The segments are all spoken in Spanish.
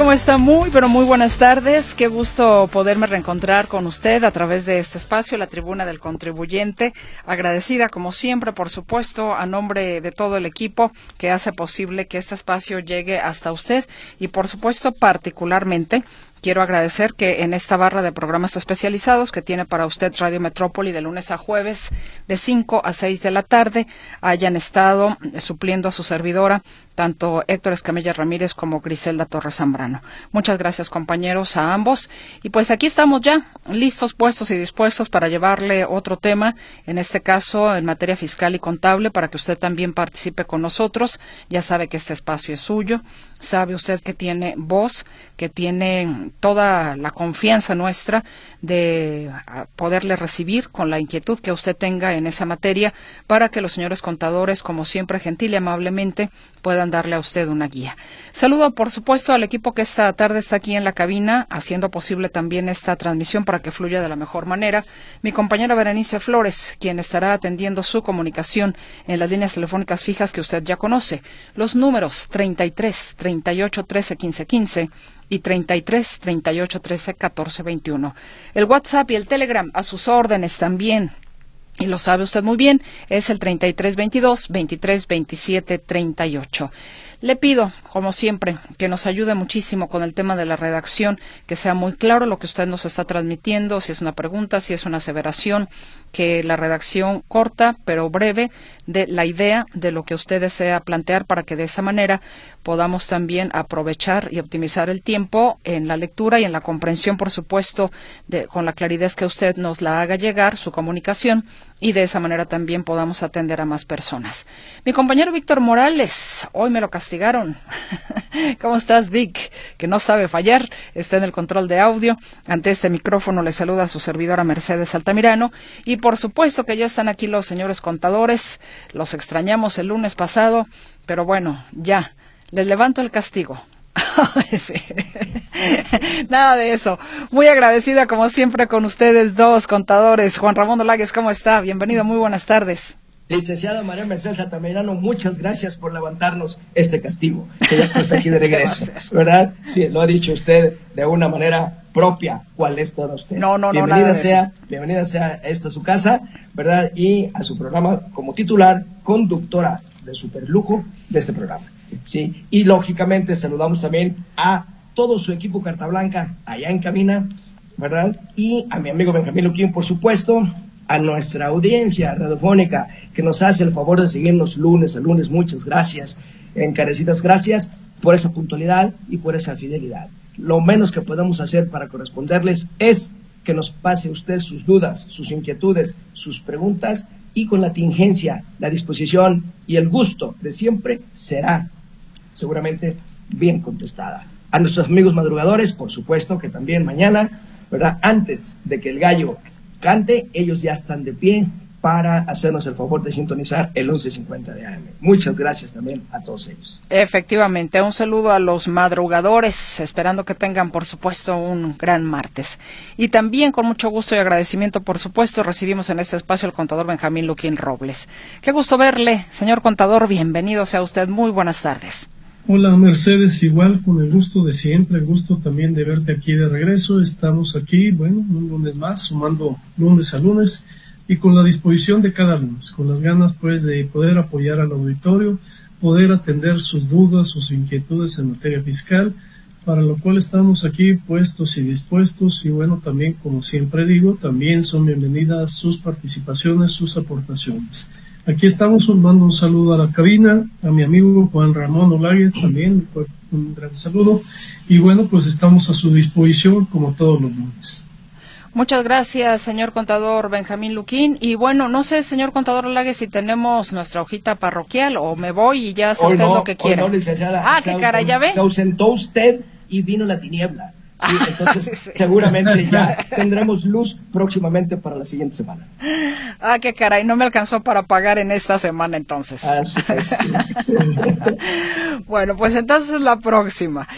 ¿Cómo está? Muy, pero muy buenas tardes. Qué gusto poderme reencontrar con usted a través de este espacio, la tribuna del contribuyente. Agradecida, como siempre, por supuesto, a nombre de todo el equipo que hace posible que este espacio llegue hasta usted y, por supuesto, particularmente Quiero agradecer que en esta barra de programas especializados que tiene para usted Radio Metrópoli de lunes a jueves de 5 a 6 de la tarde hayan estado supliendo a su servidora tanto Héctor Escamilla Ramírez como Griselda Torres Zambrano. Muchas gracias compañeros a ambos. Y pues aquí estamos ya listos, puestos y dispuestos para llevarle otro tema, en este caso en materia fiscal y contable, para que usted también participe con nosotros. Ya sabe que este espacio es suyo, sabe usted que tiene voz, que tiene toda la confianza nuestra de ah, poderle recibir con la inquietud que usted tenga en esa materia para que los señores contadores, como siempre, gentil y amablemente, puedan darle a usted una guía. Saludo, por supuesto, al equipo que esta tarde está aquí en la cabina, haciendo posible también esta transmisión para que fluya de la mejor manera. Mi compañera Berenice Flores, quien estará atendiendo su comunicación en las líneas telefónicas fijas que usted ya conoce. Los números 33 38 13 15 15 y 33 38 13 14 21. El WhatsApp y el Telegram a sus órdenes también y lo sabe usted muy bien, es el 3322 2327 38. Le pido, como siempre, que nos ayude muchísimo con el tema de la redacción, que sea muy claro lo que usted nos está transmitiendo, si es una pregunta, si es una aseveración, que la redacción corta pero breve de la idea de lo que usted desea plantear para que de esa manera podamos también aprovechar y optimizar el tiempo en la lectura y en la comprensión, por supuesto, de, con la claridad que usted nos la haga llegar, su comunicación, y de esa manera también podamos atender a más personas. Mi compañero Víctor Morales, hoy me lo castigaron. ¿Cómo estás, Vic? Que no sabe fallar, está en el control de audio. Ante este micrófono le saluda a su servidora Mercedes Altamirano y por supuesto que ya están aquí los señores contadores. Los extrañamos el lunes pasado, pero bueno, ya, les levanto el castigo. Nada de eso. Muy agradecida como siempre con ustedes dos contadores. Juan Ramón Dolagues, ¿cómo está? Bienvenido, muy buenas tardes. Licenciada María Mercedes Altamirano, muchas gracias por levantarnos este castigo, que ya estoy aquí de regreso, ¿verdad? Sí, lo ha dicho usted de una manera propia, cuál es toda usted. No, no, bienvenida no. sea, bienvenida sea a esta su casa, ¿verdad? Y a su programa como titular, conductora de superlujo de este programa. ¿Sí? Y lógicamente saludamos también a todo su equipo Carta Blanca allá en cabina, ¿verdad? Y a mi amigo Benjamín Luquín, por supuesto, a nuestra audiencia radiofónica que nos hace el favor de seguirnos lunes a lunes. Muchas gracias, encarecidas gracias por esa puntualidad y por esa fidelidad. Lo menos que podemos hacer para corresponderles es que nos pase usted sus dudas, sus inquietudes, sus preguntas y con la tingencia, la disposición y el gusto de siempre será seguramente bien contestada. A nuestros amigos madrugadores, por supuesto que también mañana, ¿verdad? Antes de que el gallo cante, ellos ya están de pie para hacernos el favor de sintonizar el 1150 de AM. Muchas gracias también a todos ellos. Efectivamente, un saludo a los madrugadores, esperando que tengan, por supuesto, un gran martes. Y también con mucho gusto y agradecimiento, por supuesto, recibimos en este espacio al contador Benjamín Luquín Robles. Qué gusto verle, señor contador, bienvenido sea usted, muy buenas tardes. Hola Mercedes, igual con el gusto de siempre, el gusto también de verte aquí de regreso. Estamos aquí, bueno, un lunes más, sumando lunes a lunes y con la disposición de cada lunes, con las ganas pues de poder apoyar al auditorio, poder atender sus dudas, sus inquietudes en materia fiscal, para lo cual estamos aquí puestos y dispuestos y bueno, también como siempre digo, también son bienvenidas sus participaciones, sus aportaciones. Aquí estamos, mando un saludo a la cabina, a mi amigo Juan Ramón Olagues también, pues, un gran saludo. Y bueno, pues estamos a su disposición como todos los lunes. Muchas gracias, señor contador Benjamín Luquín. Y bueno, no sé, señor contador Olagues, si tenemos nuestra hojita parroquial o me voy y ya hace Hoy usted no, lo que hoy quiera. no, licenciada. ah, qué cara, ya ve. Se ausentó usted y vino la tiniebla. entonces seguramente ya tendremos luz próximamente para la siguiente semana. Ah, qué caray, no me alcanzó para pagar en esta semana entonces. bueno, pues entonces la próxima.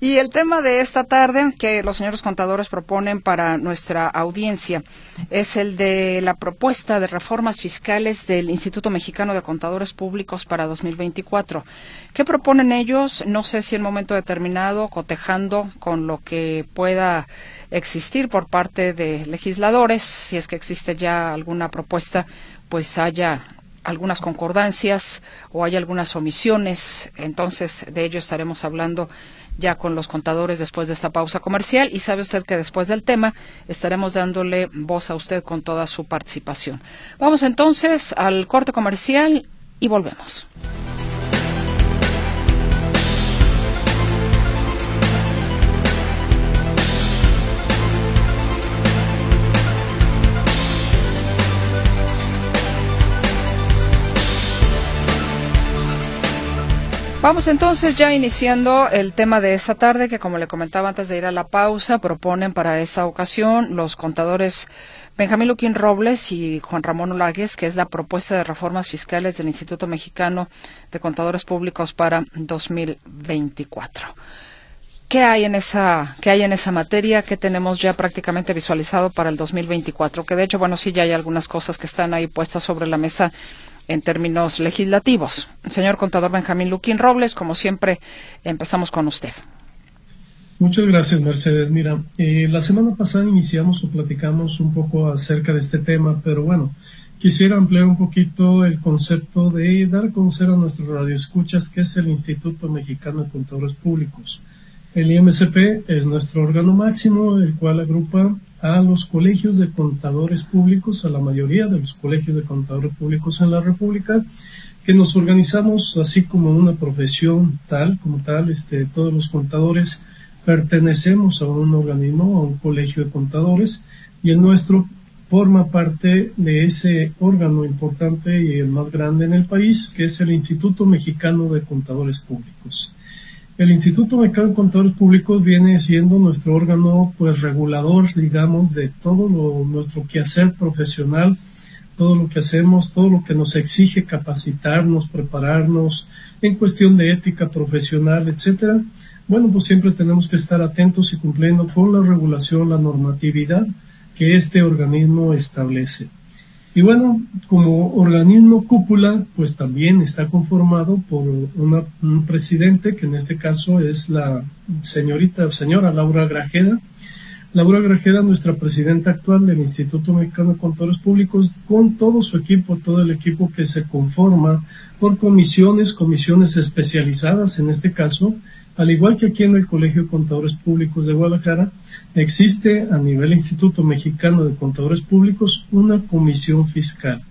Y el tema de esta tarde que los señores contadores proponen para nuestra audiencia es el de la propuesta de reformas fiscales del Instituto Mexicano de Contadores Públicos para 2024. ¿Qué proponen ellos? No sé si en momento determinado, cotejando con lo que pueda existir por parte de legisladores, si es que existe ya alguna propuesta, pues haya algunas concordancias o hay algunas omisiones. Entonces, de ello estaremos hablando ya con los contadores después de esta pausa comercial y sabe usted que después del tema estaremos dándole voz a usted con toda su participación. Vamos entonces al corte comercial y volvemos. Vamos entonces ya iniciando el tema de esta tarde que como le comentaba antes de ir a la pausa, proponen para esta ocasión los contadores Benjamín Luquín Robles y Juan Ramón Olagues, que es la propuesta de reformas fiscales del Instituto Mexicano de Contadores Públicos para 2024. ¿Qué hay en esa qué hay en esa materia que tenemos ya prácticamente visualizado para el 2024? Que de hecho, bueno, sí ya hay algunas cosas que están ahí puestas sobre la mesa en términos legislativos. Señor contador Benjamín Luquín Robles, como siempre, empezamos con usted. Muchas gracias, Mercedes. Mira, eh, la semana pasada iniciamos o platicamos un poco acerca de este tema, pero bueno, quisiera ampliar un poquito el concepto de dar a conocer a nuestros radioescuchas qué es el Instituto Mexicano de Contadores Públicos. El IMCP es nuestro órgano máximo, el cual agrupa a los colegios de contadores públicos, a la mayoría de los colegios de contadores públicos en la República, que nos organizamos así como una profesión tal, como tal, este, todos los contadores pertenecemos a un organismo, a un colegio de contadores, y el nuestro forma parte de ese órgano importante y el más grande en el país, que es el Instituto Mexicano de Contadores Públicos. El Instituto Mexicano de Contadores Públicos viene siendo nuestro órgano pues regulador, digamos, de todo lo, nuestro quehacer profesional, todo lo que hacemos, todo lo que nos exige capacitarnos, prepararnos en cuestión de ética profesional, etcétera. Bueno, pues siempre tenemos que estar atentos y cumpliendo con la regulación, la normatividad que este organismo establece. Y bueno, como organismo cúpula, pues también está conformado por una, un presidente, que en este caso es la señorita o señora Laura Grajeda. Laura Grajeda, nuestra presidenta actual del Instituto Mexicano de Contadores Públicos, con todo su equipo, todo el equipo que se conforma por comisiones, comisiones especializadas en este caso, al igual que aquí en el Colegio de Contadores Públicos de Guadalajara, existe a nivel Instituto Mexicano de Contadores Públicos una comisión fiscal.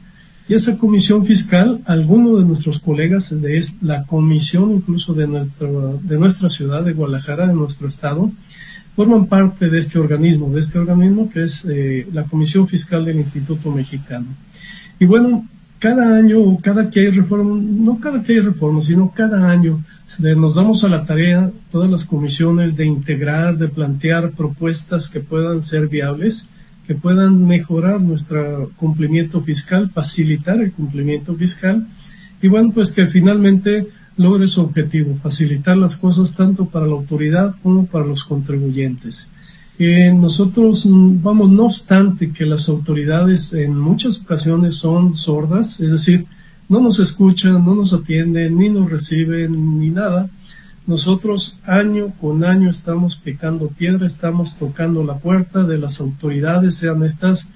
Y esa comisión fiscal, algunos de nuestros colegas de la comisión incluso de, nuestro, de nuestra ciudad de Guadalajara, de nuestro estado, forman parte de este organismo, de este organismo que es eh, la Comisión Fiscal del Instituto Mexicano. Y bueno, cada año, cada que hay reforma, no cada que hay reforma, sino cada año, nos damos a la tarea, todas las comisiones, de integrar, de plantear propuestas que puedan ser viables, que puedan mejorar nuestro cumplimiento fiscal, facilitar el cumplimiento fiscal, y bueno, pues que finalmente logre su objetivo, facilitar las cosas tanto para la autoridad como para los contribuyentes nosotros mm, vamos, no obstante que las autoridades en muchas ocasiones son sordas, es decir, no nos escuchan, no nos atienden, ni nos reciben, ni nada. Nosotros año con año estamos picando piedra, estamos tocando la puerta de las autoridades, sean estas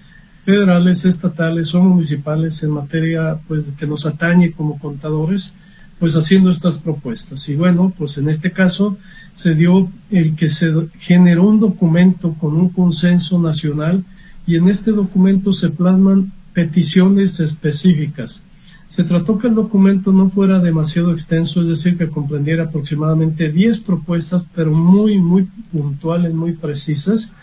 federales, estatales o municipales en materia pues que nos atañe como contadores, pues haciendo estas propuestas. Y bueno, pues en este caso se dio el que se generó un documento con un consenso nacional y en este documento se plasman peticiones específicas. Se trató que el documento no fuera demasiado extenso, es decir, que comprendiera aproximadamente 10 propuestas, pero muy, muy puntuales, muy precisas,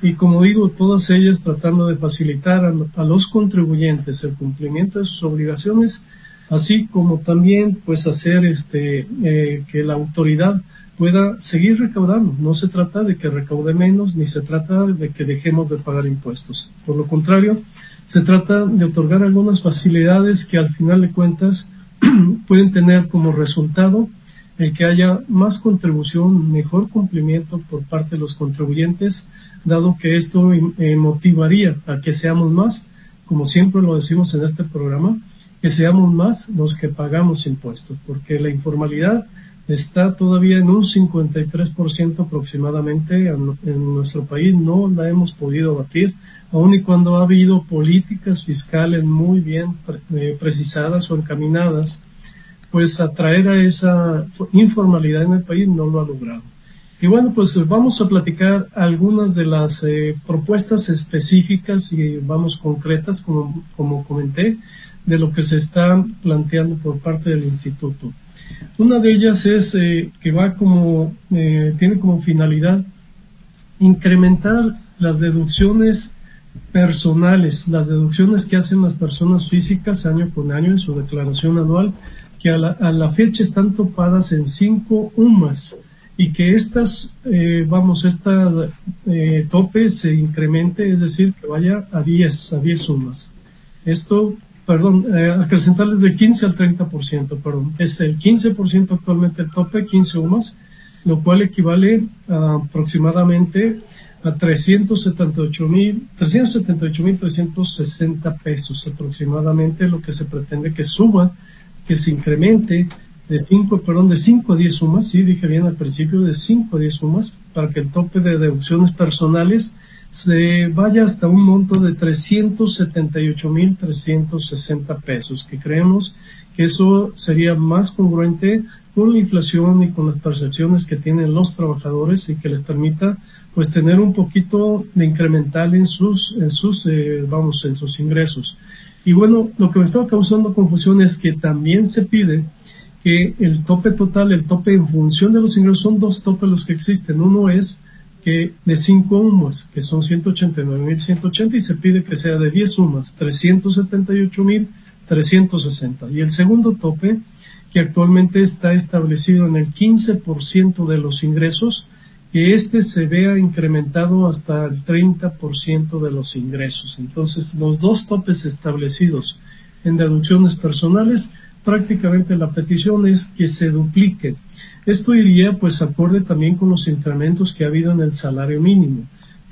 y como digo, todas ellas tratando de facilitar a, los contribuyentes el cumplimiento de sus obligaciones, así como también pues hacer este, eh, que la autoridad pueda seguir recaudando. No se trata de que recaude menos, ni se trata de que dejemos de pagar impuestos. Por lo contrario, se trata de otorgar algunas facilidades que al final de cuentas pueden tener como resultado el que haya más contribución, mejor cumplimiento por parte de los contribuyentes, dado que esto eh, motivaría a que seamos más, como siempre lo decimos en este programa, que seamos más los que pagamos impuestos, porque la informalidad está todavía en un 53% aproximadamente en, nuestro país, no la hemos podido batir, aun y cuando ha habido políticas fiscales muy bien eh, precisadas o encaminadas, pues atraer a esa informalidad en el país no lo ha logrado. Y bueno, pues vamos a platicar algunas de las eh, propuestas específicas y vamos concretas, como, como comenté, de lo que se está planteando por parte del instituto. Una de ellas es eh, que va como, eh, tiene como finalidad incrementar las deducciones personales, las deducciones que hacen las personas físicas año con año en su declaración anual, que a la, fecha están topadas en cinco UMAS y que estas, eh, vamos, esta tope se incremente, es decir, que vaya a 10, a 10 UMAS. Esto perdón, eh, acrecentarles del 15 al 30%, perdón. Es el 15% actualmente el tope, 15 UMAS, lo cual equivale a aproximadamente a 378 mil 360 pesos aproximadamente lo que se pretende que suba, que se incremente de 5, perdón, de 5 a 10 sumas, sí, dije bien al principio, de 5 a 10 sumas, para que el tope de deducciones personales se vaya hasta un monto de 378.360 pesos, que creemos que eso sería más congruente con la inflación y con las percepciones que tienen los trabajadores y que les permita pues tener un poquito de incremental en sus, en sus eh, vamos, en sus ingresos. Y bueno, lo que me estaba causando confusión es que también se pide que el tope total, el tope en función de los ingresos, son dos topes los que existen. Uno es de 5 UMAS, que son 189.180, y se pide que sea de 10 UMAS, 378.360. Y el segundo tope, que actualmente está establecido en el 15% de los ingresos, que este se vea incrementado hasta el 30% de los ingresos. Entonces, los dos topes establecidos en deducciones personales, prácticamente la petición es que se dupliquen esto iría pues acorde también con los incrementos que ha habido en el salario mínimo,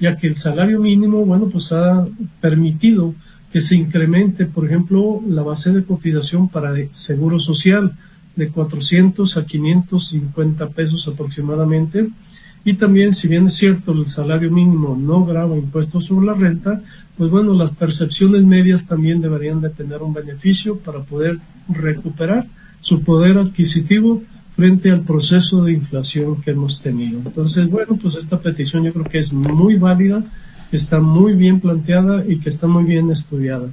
ya que el salario mínimo, bueno, pues ha permitido que se incremente, por ejemplo, la base de cotización para seguro social de 400 a 550 pesos aproximadamente. Y también, si bien es cierto, el salario mínimo no graba impuestos sobre la renta, pues bueno, las percepciones medias también deberían de tener un beneficio para poder recuperar su poder adquisitivo frente al proceso de inflación que hemos tenido. Entonces, bueno, pues esta petición yo creo que es muy válida, está muy bien planteada y que está muy bien estudiada.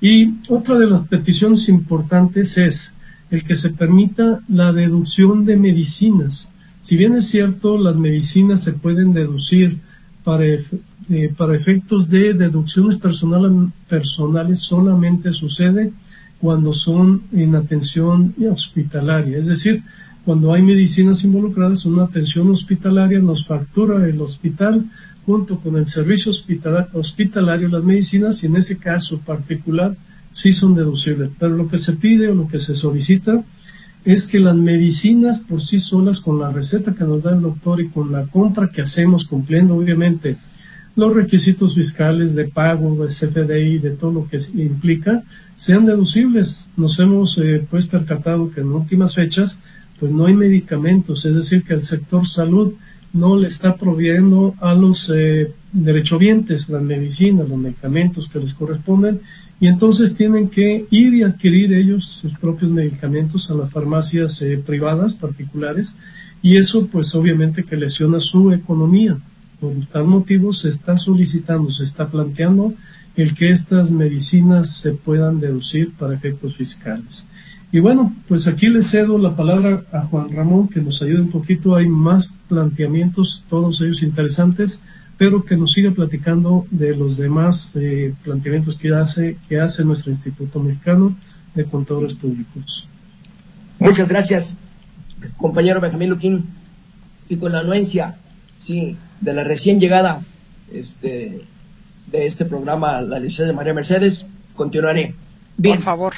Y otra de las peticiones importantes es el que se permita la deducción de medicinas. Si bien es cierto, las medicinas se pueden deducir para, eh, para efectos de deducciones personales solamente sucede cuando son en atención hospitalaria. Es decir, cuando hay medicinas involucradas, una atención hospitalaria nos factura el hospital junto con el servicio hospitalario las medicinas y en ese caso particular sí son deducibles. Pero lo que se pide o lo que se solicita es que las medicinas por sí solas con la receta que nos da el doctor y con la compra que hacemos cumpliendo obviamente los requisitos fiscales de pago, de CFDI, de todo lo que implica, sean deducibles. Nos hemos eh, pues percatado que en últimas fechas pues no hay medicamentos, es decir, que el sector salud no le está proveyendo a los eh, derechohabientes las medicinas, los medicamentos que les corresponden, y entonces tienen que ir y adquirir ellos sus propios medicamentos a las farmacias eh, privadas particulares, y eso pues obviamente que lesiona su economía. Por tal motivo se está solicitando, se está planteando el que estas medicinas se puedan deducir para efectos fiscales. Y bueno, pues aquí le cedo la palabra a Juan Ramón, que nos ayude un poquito. Hay más planteamientos, todos ellos interesantes, pero que nos siga platicando de los demás eh, planteamientos que hace, que hace nuestro Instituto Mexicano de Contadores Públicos. Muchas gracias, compañero Benjamín Luquín. y con la anuencia, sí, de la recién llegada este, de este programa, la licencia de María Mercedes, continuaré. Bien. Por favor.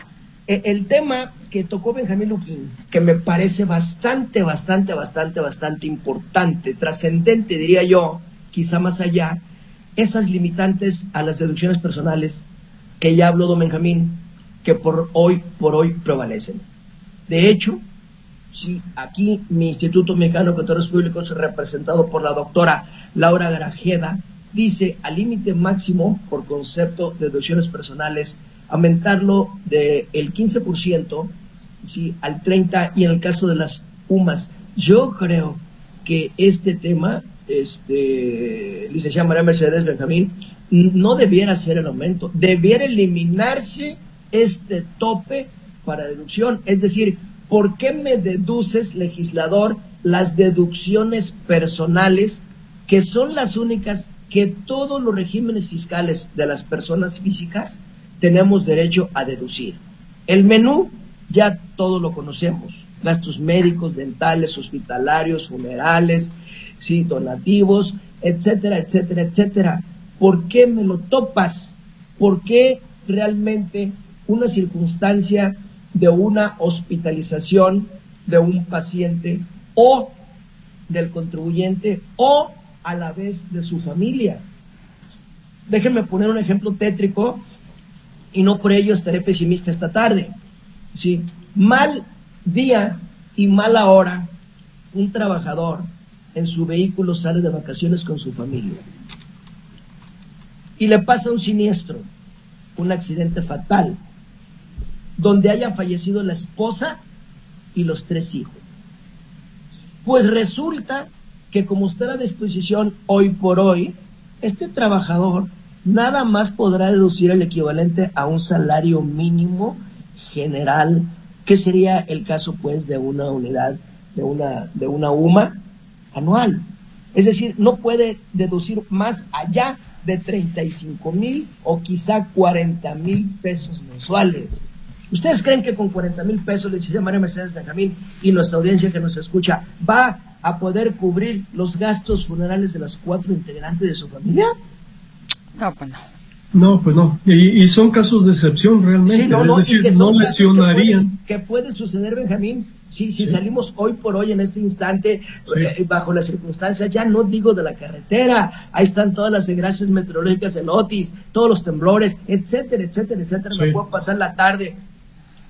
E, el tema que tocó Benjamín Luquín, que me parece bastante, bastante, bastante, bastante importante, trascendente, diría yo, quizá más allá, esas limitantes a las deducciones personales que ya habló don Benjamín, que por hoy, por hoy prevalecen. De hecho, si aquí mi Instituto Mexicano de Contadores Públicos, representado por la doctora Laura Grajeda, dice al límite máximo por concepto de deducciones personales aumentarlo del el 15% ¿sí? al 30% y en el caso de las UMAS. Yo creo que este tema, este, licenciada María Mercedes Benjamín, no debiera ser el aumento, debiera eliminarse este tope para deducción. Es decir, ¿por qué me deduces, legislador, las deducciones personales que son las únicas que todos los regímenes fiscales de las personas físicas tenemos derecho a deducir. El menú ya todo lo conocemos, gastos médicos, dentales, hospitalarios, funerales, sí, donativos, etcétera, etcétera, etcétera. ¿Por qué me lo topas? ¿Por qué realmente una circunstancia de una hospitalización de un paciente o del contribuyente o a la vez de su familia? Déjenme poner un ejemplo tétrico y no por ello estaré pesimista esta tarde. ¿sí? Mal día y mala hora, un trabajador en su vehículo sale de vacaciones con su familia y le pasa un siniestro, un accidente fatal, donde haya fallecido la esposa y los tres hijos. Pues resulta que como está la disposición hoy por hoy, este trabajador nada más podrá deducir el equivalente a un salario mínimo general, que sería el caso pues de una unidad, de una, de una UMA anual. Es decir, no puede deducir más allá de 35 mil o quizá 40 mil pesos mensuales. ¿Ustedes creen que con 40 mil pesos, le dice María Mercedes Benjamín y nuestra audiencia que nos escucha, va a poder cubrir los gastos funerales de las cuatro integrantes de su familia? No, pues no. No, pues no. Y, son casos de excepción realmente. es decir, no lesionarían. ¿Qué puede, suceder, Benjamín? Si, si salimos hoy por hoy, en este instante, eh, bajo las circunstancias, ya no digo de la carretera, ahí están todas las desgracias meteorológicas, el Otis, todos los temblores, etcétera, etcétera, etcétera. Me puedo pasar la tarde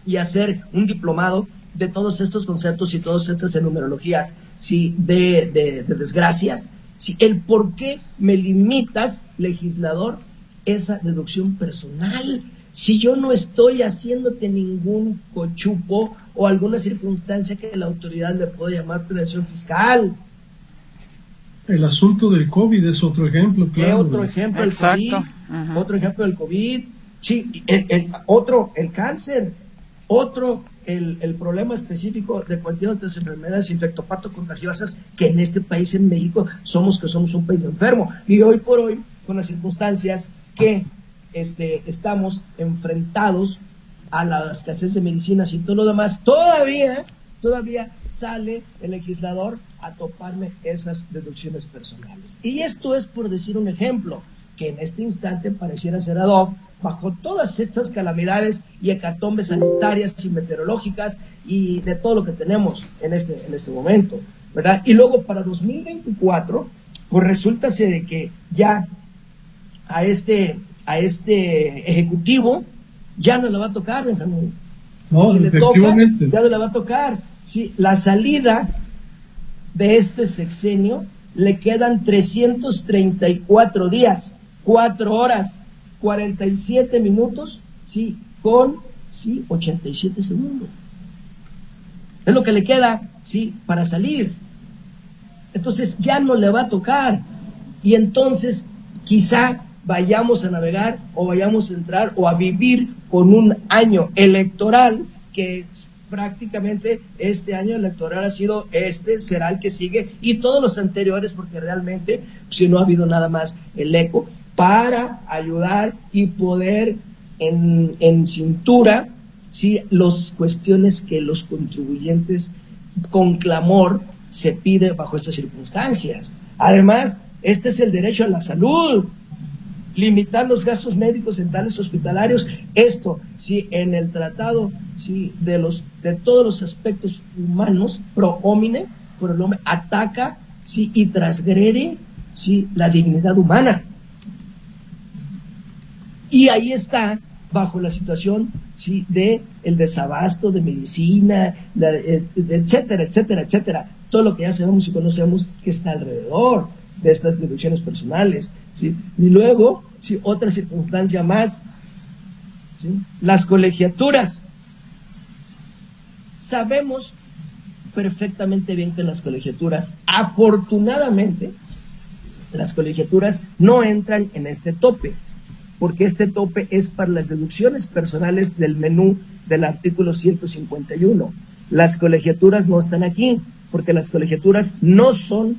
y hacer un diplomado de todos estos conceptos y todas estas numerologías, sí, de, de, de desgracias si el por qué me limitas, legislador, esa deducción personal. Si yo no estoy haciéndote ningún cochupo o alguna circunstancia que la autoridad le pueda llamar prevención fiscal. El asunto del COVID es otro ejemplo, claro. otro ejemplo el COVID? Otro ejemplo del COVID. Sí, el, otro, el cáncer. Otro, el, el, problema específico de cualquier otra enfermedades infectopato contagiosas que en este país, en México, somos que somos un país enfermo. Y hoy por hoy, con las circunstancias que este, estamos enfrentados a la escasez de medicinas y todo lo demás, todavía, todavía sale el legislador a toparme esas deducciones personales. Y esto es por decir un ejemplo que en este instante pareciera ser ad hoc bajo todas estas calamidades y hecatombes sanitarias y meteorológicas y de todo lo que tenemos en este, en este momento, ¿verdad? Y luego para 2024, pues resulta ser que ya a este, a este ejecutivo ya no le va a tocar, Benjamín. No, si le toca, ya no le va a tocar. Sí, la salida de este sexenio le quedan 334 días, 4 horas, 47 minutos, sí, con sí, 87 segundos. Es lo que le queda, sí, para salir. Entonces ya no le va a tocar. Y entonces quizá vayamos a navegar o vayamos a entrar o a vivir con un año electoral que prácticamente este año electoral ha sido este, será el que sigue y todos los anteriores porque realmente si no ha habido nada más el eco para ayudar y poder en, en cintura ¿sí? las cuestiones que los contribuyentes con clamor se pide bajo estas circunstancias. Además, este es el derecho a la salud, limitar los gastos médicos en tales hospitalarios. Esto, si en el tratado si de, los, de todos los aspectos humanos, pro homine, por el hombre, ataca si y transgrede si la dignidad humana. Y ahí está, bajo la situación ¿sí? de el desabasto de medicina, eh, etcétera, etcétera, etcétera. Todo lo que ya sabemos y conocemos que está alrededor de estas deducciones personales. ¿sí? Y luego, ¿sí? otra circunstancia más, las colegiaturas. Sabemos perfectamente bien que las colegiaturas, afortunadamente, las colegiaturas no entran en este tope, porque este tope es para las deducciones personales del menú del artículo 151. Las colegiaturas no están aquí, porque las colegiaturas no son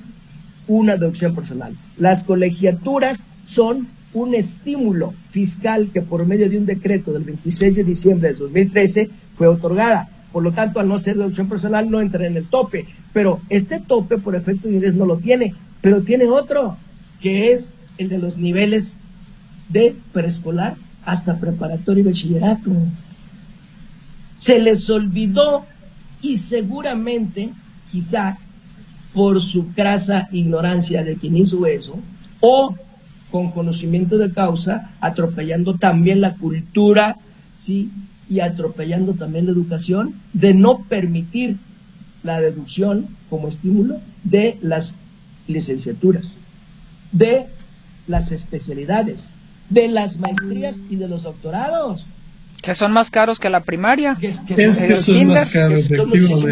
una deducción personal. Las colegiaturas son un estímulo fiscal que por medio de un decreto del 26 de diciembre de 2013 fue otorgada. Por lo tanto, al no ser deducción personal, no entra en el tope. Pero este tope, por efecto de ingreso, no lo tiene. Pero tiene otro, que es el de los niveles de preescolar hasta preparatorio y bachillerato. Se les olvidó y seguramente, quizá por su crasa ignorancia de quien hizo eso, o con conocimiento de causa, atropellando también la cultura, ¿sí? Y atropellando también la educación, de no permitir la deducción como estímulo de las licenciaturas, de las especialidades, de las maestrías y de los doctorados. Que son más caros que la primaria. Que, son más caros,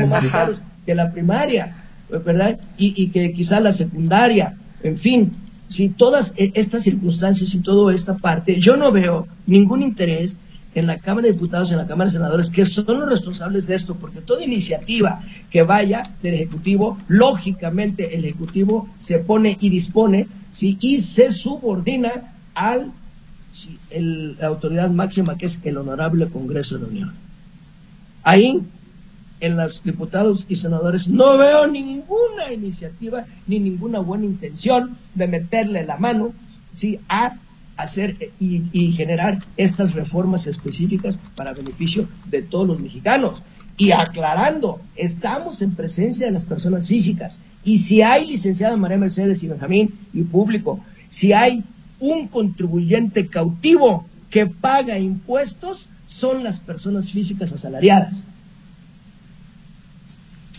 más caros que la primaria, ¿verdad? Y, que quizá la secundaria, en fin, si todas e, estas circunstancias y toda esta parte, yo no veo ningún interés en la Cámara de Diputados y en la Cámara de Senadores, que son los responsables de esto, porque toda iniciativa que vaya del Ejecutivo, lógicamente el Ejecutivo se pone y dispone ¿sí? y se subordina al la autoridad máxima que es el Honorable Congreso de la Unión. Ahí, en los diputados y senadores, no veo ninguna iniciativa ni ninguna buena intención de meterle la mano ¿sí? a hacer y, y generar estas reformas específicas para beneficio de todos los mexicanos. Y aclarando, estamos en presencia de las personas físicas. Y si hay licenciada María Mercedes y Benjamín y público, si hay un contribuyente cautivo que paga impuestos son las personas físicas asalariadas.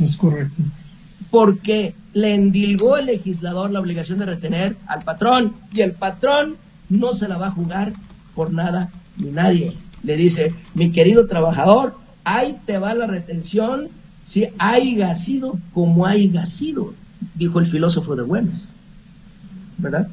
Es correcto. Porque le endilgó el legislador la obligación de retener al patrón y el patrón no se la va a jugar por nada ni nadie. Le dice, mi querido trabajador, ahí te va la retención si hay sido como hay sido, dijo el filósofo de Güemes. ¿Verdad?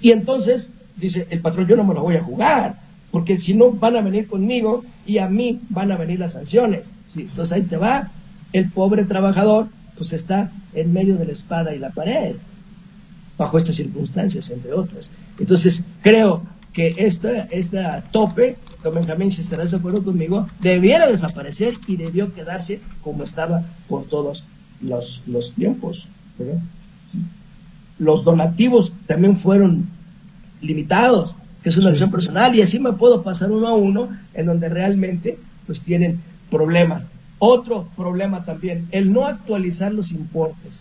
Y entonces dice, el patrón yo no me lo voy a jugar, porque si no van a venir conmigo y a mí van a venir las sanciones. ¿sí? Entonces ahí te va, el pobre trabajador pues está en medio de la espada y la pared, bajo estas circunstancias, entre otras. Entonces creo que este, este tope, como Benjamín, si estarás de acuerdo conmigo, debiera desaparecer y debió quedarse como estaba por todos los, los tiempos. Los donativos también fueron limitados, que es una visión personal, y así me puedo pasar uno a uno en donde realmente pues tienen problemas. Otro problema también, el no actualizar los importes.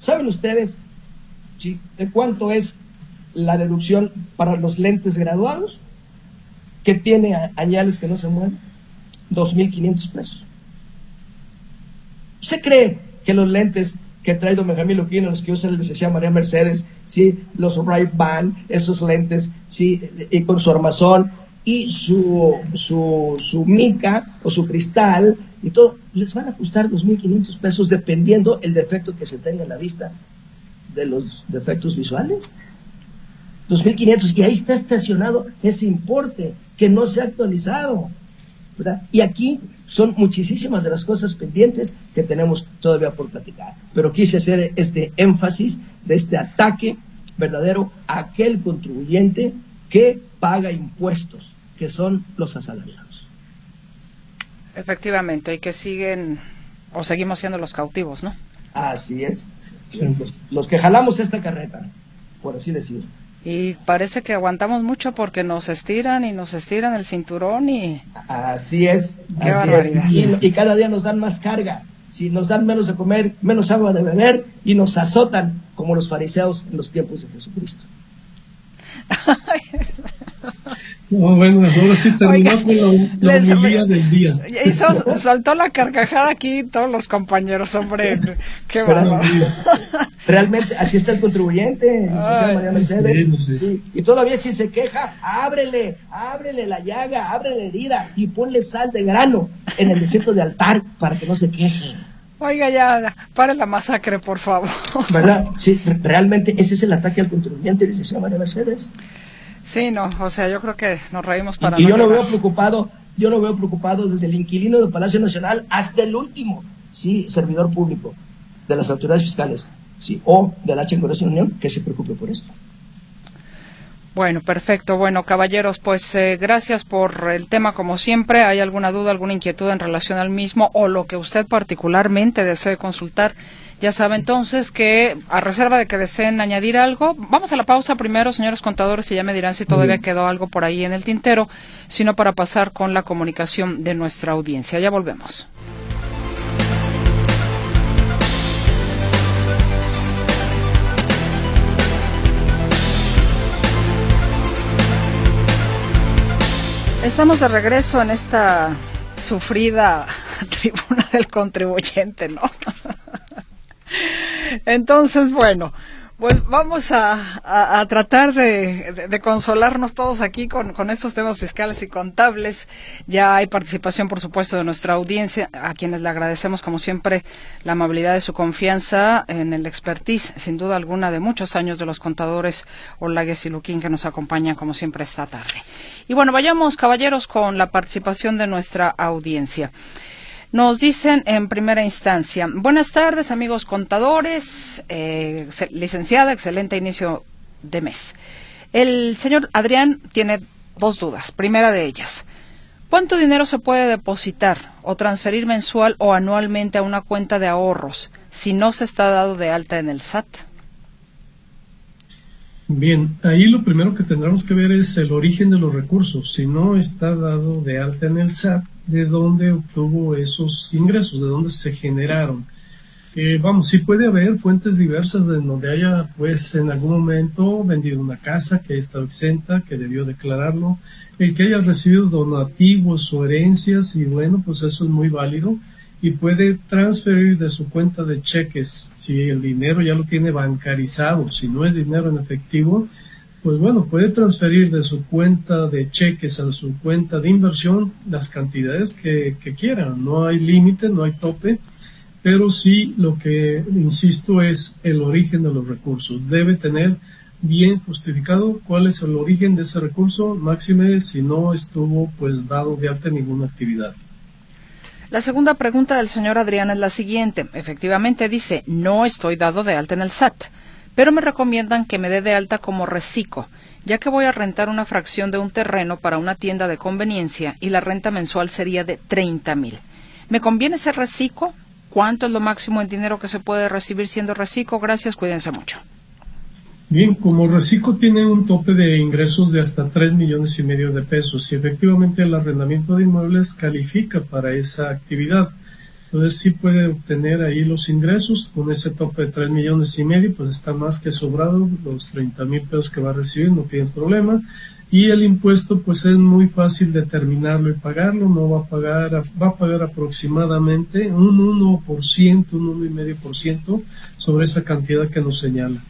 ¿Saben ustedes de cuánto es la deducción para los lentes graduados? Que tiene añales que no se mueven. 2.500 pesos. ¿Usted cree que los lentes que trae don Benjamín Luquino, los que usa el licenciado María Mercedes, ¿sí? los Ray-Ban, esos lentes, ¿sí? y con su armazón y su, su, su mica o su cristal y todo, les van a costar 2.500 pesos dependiendo el defecto que se tenga en la vista de los defectos visuales. 2.500 y ahí está estacionado ese importe que no se ha actualizado. Y aquí son muchísimas de las cosas pendientes que tenemos todavía por platicar. Pero quise hacer este énfasis de este ataque verdadero a aquel contribuyente que paga impuestos, que son los asalariados. Efectivamente, y que siguen o seguimos siendo los cautivos, ¿no? Así es. Los, que jalamos esta carreta, por así decirlo. Y parece que aguantamos mucho porque nos estiran y nos estiran el cinturón y... Así es. así es. Y, cada día nos dan más carga. Si nos dan menos de comer, menos agua de beber y nos azotan como los fariseos en los tiempos de Jesucristo. No, bueno, ahora sí terminó con la, del día. Y soltó la carcajada aquí todos los compañeros, hombre. Qué bueno. Realmente, así está el contribuyente, María Mercedes. Y todavía si se queja, ábrele, ábrele la llaga, ábrele la herida y ponle sal de grano en el desierto de altar para que no se queje. Oiga, ya, pare la masacre, por favor. ¿Verdad? Sí, realmente ese es el ataque al contribuyente, dice María Mercedes. Sí, no, o sea, yo creo que nos reímos para... Y, yo lo veo preocupado, yo lo veo preocupado desde el inquilino del Palacio Nacional hasta el último, sí, servidor público de las autoridades fiscales, sí, o de la H. Unión, que se preocupe por esto. Bueno, perfecto. Bueno, caballeros, pues eh, gracias por el tema como siempre. ¿Hay alguna duda, alguna inquietud en relación al mismo o lo que usted particularmente desee consultar? Ya sabe entonces que, a reserva de que deseen añadir algo, vamos a la pausa primero, señores contadores, y ya me dirán si todavía quedó algo por ahí en el tintero, sino para pasar con la comunicación de nuestra audiencia. Ya volvemos. Estamos de regreso en esta sufrida tribuna del contribuyente, ¿no? Entonces, bueno, pues vamos a, tratar de, consolarnos todos aquí con, con, estos temas fiscales y contables. Ya hay participación, por supuesto, de nuestra audiencia, a quienes le agradecemos, como siempre, la amabilidad de su confianza en el expertise, sin duda alguna, de muchos años de los contadores Olagues y Luquín que nos acompañan, como siempre, esta tarde. Y bueno, vayamos, caballeros, con la participación de nuestra audiencia. Nos dicen en primera instancia, buenas tardes amigos contadores, eh, licenciada, excelente inicio de mes. El señor Adrián tiene dos dudas. Primera de ellas, ¿cuánto dinero se puede depositar o transferir mensual o anualmente a una cuenta de ahorros si no se está dado de alta en el SAT? Bien, ahí lo primero que tendremos que ver es el origen de los recursos. Si no está dado de alta en el SAT, de dónde obtuvo esos ingresos, de dónde se generaron. Eh, vamos, sí puede haber fuentes diversas de donde haya, pues, en algún momento vendido una casa que estado exenta, que debió declararlo, el que haya recibido donativos o herencias, y bueno, pues eso es muy válido, y puede transferir de su cuenta de cheques, si el dinero ya lo tiene bancarizado, si no es dinero en efectivo, pues bueno, puede transferir de su cuenta de cheques a su cuenta de inversión las cantidades que, quiera. No hay límite, no hay tope, pero sí lo que insisto es el origen de los recursos. Debe tener bien justificado cuál es el origen de ese recurso, máxime si no estuvo pues dado de alta ninguna actividad. La segunda pregunta del señor Adrián es la siguiente. Efectivamente dice, no estoy dado de alta en el SAT pero me recomiendan que me dé de alta como reciclo, ya que voy a rentar una fracción de un terreno para una tienda de conveniencia y la renta mensual sería de 30 mil. ¿Me conviene ser reciclo? ¿Cuánto es lo máximo en dinero que se puede recibir siendo reciclo? Gracias, cuídense mucho. Bien, como reciclo tiene un tope de ingresos de hasta 3 millones y medio de pesos y efectivamente el arrendamiento de inmuebles califica para esa actividad. Entonces sí puede obtener ahí los ingresos con ese tope de 3 millones y medio, pues está más que sobrado, los 30 mil pesos que va a recibir no tiene problema. Y el impuesto pues es muy fácil determinarlo y pagarlo, no va a pagar, va a pagar aproximadamente un 1%, un 1,5% sobre esa cantidad que nos señala.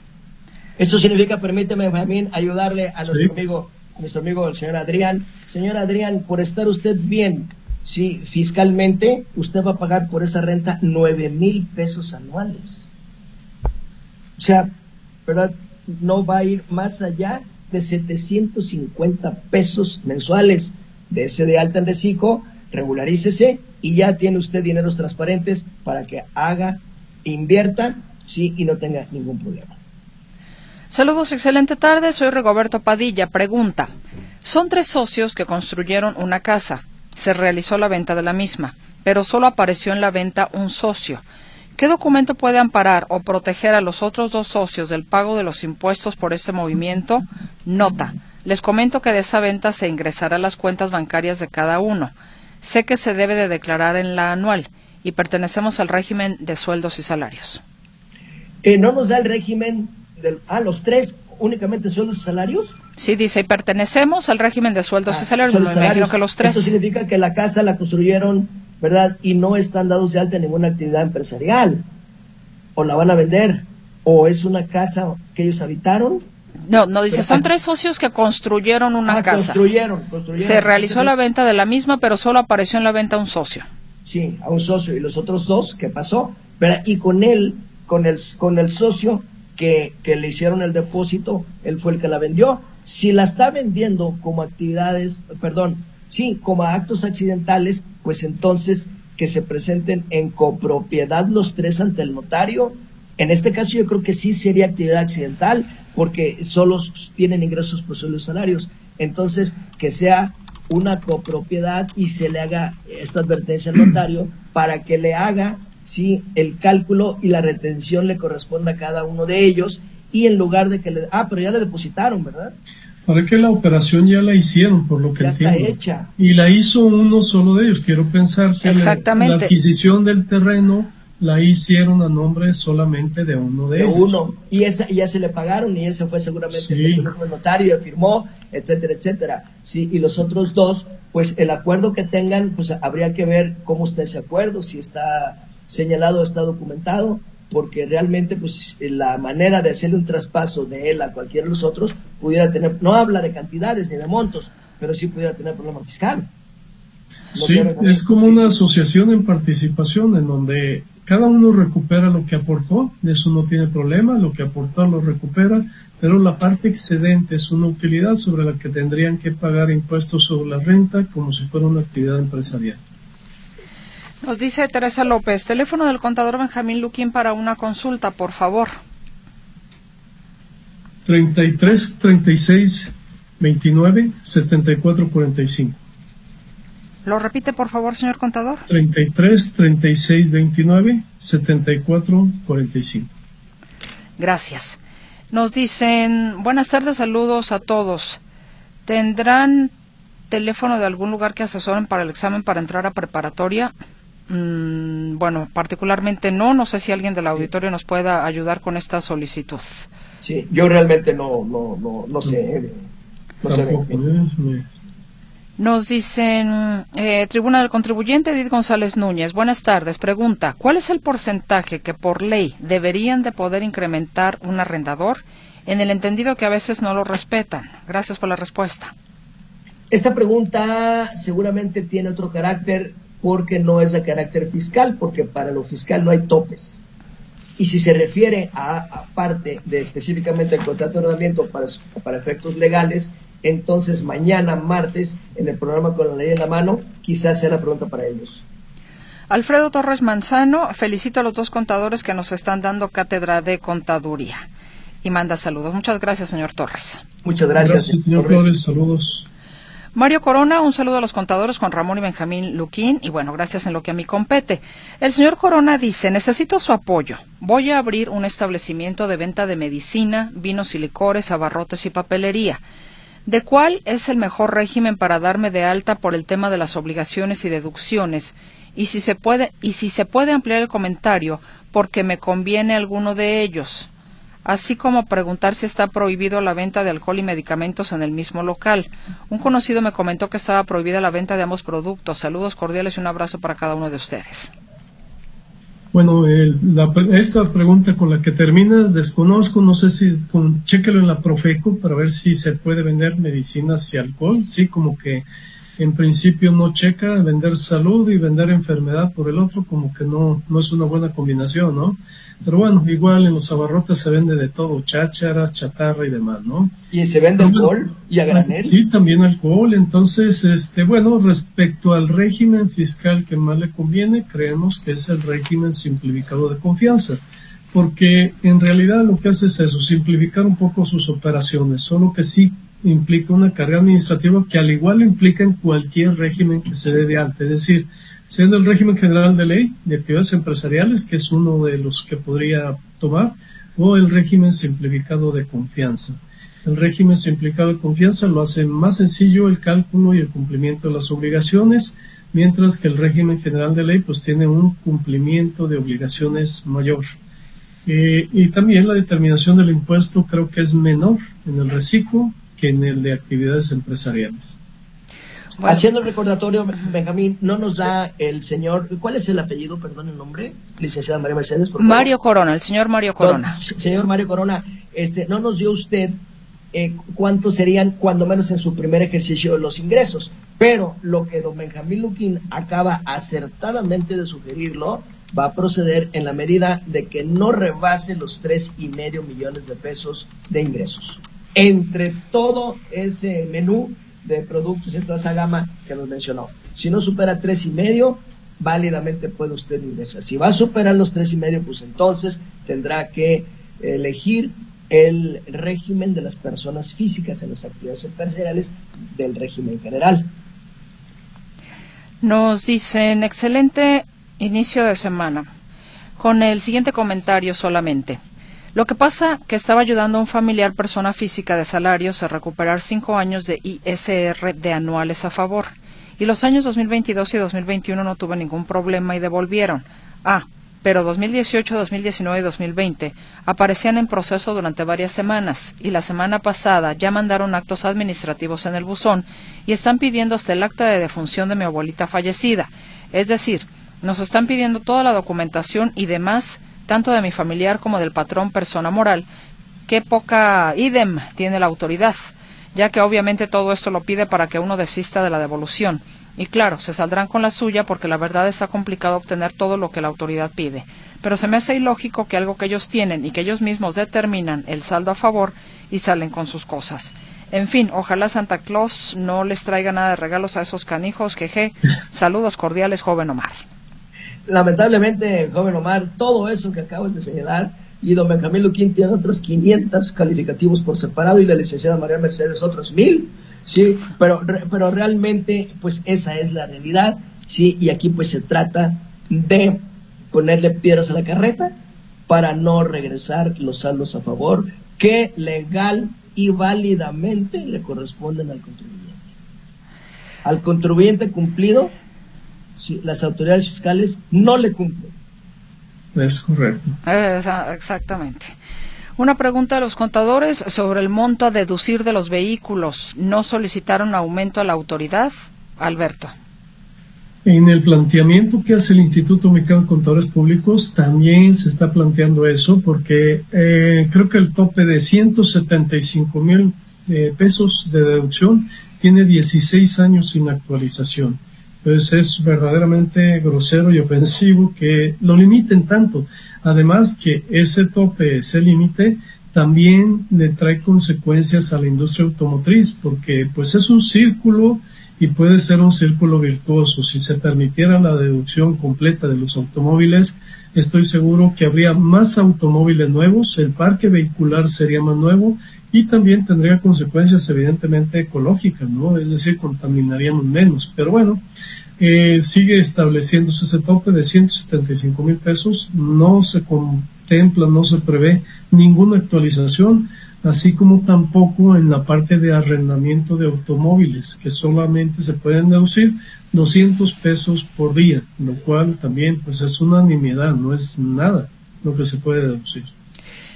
Eso significa, permíteme, Benjamín, ayudarle a nuestro amigo, a nuestro amigo el señor Adrián. Señor Adrián, por estar usted bien Sí, fiscalmente usted va a pagar por esa renta nueve mil pesos anuales. O sea, ¿verdad? No va a ir más allá de 750 pesos mensuales de ese de alta en reciclo, regularícese y ya tiene usted dineros transparentes para que haga, invierta, sí, y no tenga ningún problema. Saludos, excelente tarde. Soy Rigoberto Padilla. Pregunta. Son tres socios que construyeron una casa se realizó la venta de la misma, pero solo apareció en la venta un socio. ¿Qué documento puede amparar o proteger a los otros dos socios del pago de los impuestos por este movimiento? Nota. Les comento que de esa venta se ingresará a las cuentas bancarias de cada uno. Sé que se debe de declarar en la anual y pertenecemos al régimen de sueldos y salarios. Eh, ¿No nos da el régimen de a los tres únicamente sueldos y salarios? Sí, dice, y pertenecemos al régimen de sueldos y ah, salarios. Me imagino que los tres. Eso significa que la casa la construyeron, ¿verdad? Y no están dados de alta en ninguna actividad empresarial. O la van a vender. O es una casa que ellos habitaron no, no dice, son tres socios que construyeron una ah, casa. Construyeron, construyeron. Se realizó la venta de la misma, pero solo apareció en la venta un socio. Sí, a un socio. ¿Y los otros dos qué pasó? Y con él, con el, con el socio que, le hicieron el depósito, él fue el que la vendió. Si la está vendiendo como actividades, perdón, sí, como actos accidentales, pues entonces que se presenten en copropiedad los tres ante el notario. En este caso yo creo que sí sería actividad accidental, porque solo tienen ingresos por sueldos salarios. Entonces, que sea una copropiedad y se le haga esta advertencia al notario para que le haga si el cálculo y la retención le corresponda a cada uno de ellos y en lugar de que le... Ah, pero ya le depositaron, ¿verdad? Para que la operación ya la hicieron, por lo que ya Está hecha. Y la hizo uno solo de ellos. Quiero pensar que la adquisición del terreno la hicieron a nombre solamente de uno de, de uno. Y esa ya se le pagaron y ese fue seguramente el notario, firmó, etcétera, etcétera. Sí, y los otros dos, pues el acuerdo que tengan, pues habría que ver cómo está ese acuerdo, si está señalado, está documentado, porque realmente pues la manera de hacerle un traspaso de él a cualquiera de los otros pudiera tener, no habla de cantidades ni de montos, pero sí pudiera tener problema fiscal. sí, es como una asociación en participación en donde cada uno recupera lo que aportó, de eso no tiene problema, lo que aportó lo recupera, pero la parte excedente es una utilidad sobre la que tendrían que pagar impuestos sobre la renta como si fuera una actividad empresarial. Nos dice Teresa López, teléfono del contador Benjamín Luquín para una consulta, por favor. 33 36 29 74 45. ¿Lo repite, por favor, señor contador? 33 36 29 74 45. Gracias. Nos dicen, buenas tardes, saludos a todos. ¿Tendrán teléfono de algún lugar que asesoren para el examen para entrar a preparatoria? Mm, bueno, particularmente no. No sé si alguien del auditorio nos pueda ayudar con esta solicitud. Sí, yo realmente no, no, no, no sé. No sé. Nos dicen, eh, Tribuna del Contribuyente, Edith González Núñez, buenas tardes. Pregunta, ¿cuál es el porcentaje que por ley deberían de poder incrementar un arrendador en el entendido que a veces no lo respetan? Gracias por la respuesta. Esta pregunta seguramente tiene otro carácter porque no es de carácter fiscal, porque para lo fiscal no hay topes. Y si se refiere a, parte de específicamente el contrato de arrendamiento para, para efectos legales, entonces mañana, martes, en el programa con la ley en la mano, quizás sea la pregunta para ellos. Alfredo Torres Manzano, felicito a los dos contadores que nos están dando cátedra de contaduría. Y manda saludos. Muchas gracias, señor Torres. Muchas gracias, señor Torres. Saludos. Mario Corona, un saludo a los contadores Juan Ramón y Benjamín Luquín y bueno, gracias en lo que a mí compete. El señor Corona dice, necesito su apoyo. Voy a abrir un establecimiento de venta de medicina, vinos y licores, abarrotes y papelería de cuál es el mejor régimen para darme de alta por el tema de las obligaciones y deducciones y si se puede y si se puede ampliar el comentario porque me conviene alguno de ellos así como preguntar si está prohibido la venta de alcohol y medicamentos en el mismo local. Un conocido me comentó que estaba prohibida la venta de ambos productos. Saludos cordiales y un abrazo para cada uno de ustedes. Bueno, esta pregunta con la que terminas, desconozco, no sé si, con, chéquelo en la Profeco para ver si se puede vender medicinas y alcohol. Sí, como que en principio no checa vender salud y vender enfermedad por el otro, como que no, no es una buena combinación, ¿no? Pero bueno, igual en los abarrotes se vende de todo, chácharas, chatarra y demás, ¿no? Y se vende alcohol y a granel. Sí, también alcohol. Entonces, este, bueno, respecto al régimen fiscal que más le conviene, creemos que es el régimen simplificado de confianza. Porque en realidad lo que hace es eso, simplificar un poco sus operaciones, solo que sí implica una carga administrativa que al igual implica en cualquier régimen que se dé de alta. Es decir, siendo el régimen general de ley de actividades empresariales, que es uno de los que podría tomar, o el régimen simplificado de confianza. El régimen simplificado de confianza lo hace más sencillo el cálculo y el cumplimiento de las obligaciones, mientras que el régimen general de ley pues tiene un cumplimiento de obligaciones mayor. Eh, y también la determinación del impuesto creo que es menor en el reciclo que en el de actividades empresariales. Haciendo el recordatorio, Benjamín, no nos da el señor, ¿cuál es el apellido, perdón, el nombre? Licenciada María Mercedes, por Mario Corona, el señor Mario Corona. señor Mario Corona, este, no nos dio usted eh, cuántos serían, cuando menos en su primer ejercicio, los ingresos. Pero lo que don Benjamín Luquín acaba acertadamente de sugerirlo, va a proceder en la medida de que no rebase los tres y medio millones de pesos de ingresos. Entre todo ese menú de productos y toda esa gama que nos mencionó. Si no supera tres y medio, válidamente puede usted ingresar. Si va a superar los tres y medio, pues entonces tendrá que elegir el régimen de las personas físicas en las actividades empresariales del régimen general. Nos dicen, excelente inicio de semana. Con el siguiente comentario solamente. Lo que pasa que estaba ayudando a un familiar persona física de salarios a recuperar cinco años de ISR de anuales a favor. Y los años 2022 y 2021 no tuve ningún problema y devolvieron. Ah, pero 2018, 2019 y 2020 aparecían en proceso durante varias semanas y la semana pasada ya mandaron actos administrativos en el buzón y están pidiendo hasta el acta de defunción de mi abuelita fallecida. Es decir, nos están pidiendo toda la documentación y demás tanto de mi familiar como del patrón persona moral, qué poca idem tiene la autoridad, ya que obviamente todo esto lo pide para que uno desista de la devolución. Y claro, se saldrán con la suya porque la verdad está complicado obtener todo lo que la autoridad pide. Pero se me hace ilógico que algo que ellos tienen y que ellos mismos determinan el saldo a favor y salen con sus cosas. En fin, ojalá Santa Claus no les traiga nada de regalos a esos canijos que Saludos cordiales, joven Omar lamentablemente, joven Omar, todo eso que acabas de señalar, y don Benjamín Luquín tiene otros 500 calificativos por separado y la licenciada María Mercedes otros mil, sí, pero, pero realmente, pues esa es la realidad, sí, y aquí pues se trata de ponerle piedras a la carreta para no regresar los saldos a favor que legal y válidamente le corresponden al contribuyente. Al contribuyente cumplido las autoridades fiscales no le cumplen. Es correcto. exactamente. Una pregunta a los contadores sobre el monto a deducir de los vehículos. ¿No solicitaron aumento a la autoridad? Alberto. En el planteamiento que hace el Instituto Mexicano de Contadores Públicos también se está planteando eso porque eh, creo que el tope de 175 mil eh, pesos de deducción tiene 16 años sin actualización. Pues es verdaderamente grosero y ofensivo que lo limiten tanto. Además que ese tope, ese límite, también le trae consecuencias a la industria automotriz, porque pues es un círculo y puede ser un círculo virtuoso. Si se permitiera la deducción completa de los automóviles, estoy seguro que habría más automóviles nuevos, el parque vehicular sería más nuevo y también tendría consecuencias evidentemente ecológicas, ¿no? Es decir, contaminaríamos menos. Pero bueno, eh, sigue estableciéndose ese tope de 175 mil pesos, no se contempla, no se prevé ninguna actualización, así como tampoco en la parte de arrendamiento de automóviles, que solamente se pueden deducir 200 pesos por día, lo cual también pues es una nimiedad, no es nada lo que se puede deducir.